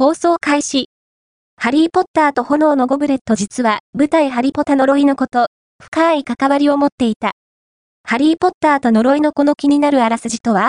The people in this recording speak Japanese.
放送開始。ハリーポッターと炎のゴブレット実は舞台ハリポタ呪いのこと、深い関わりを持っていた。ハリーポッターと呪いの子の気になるあらすじとは？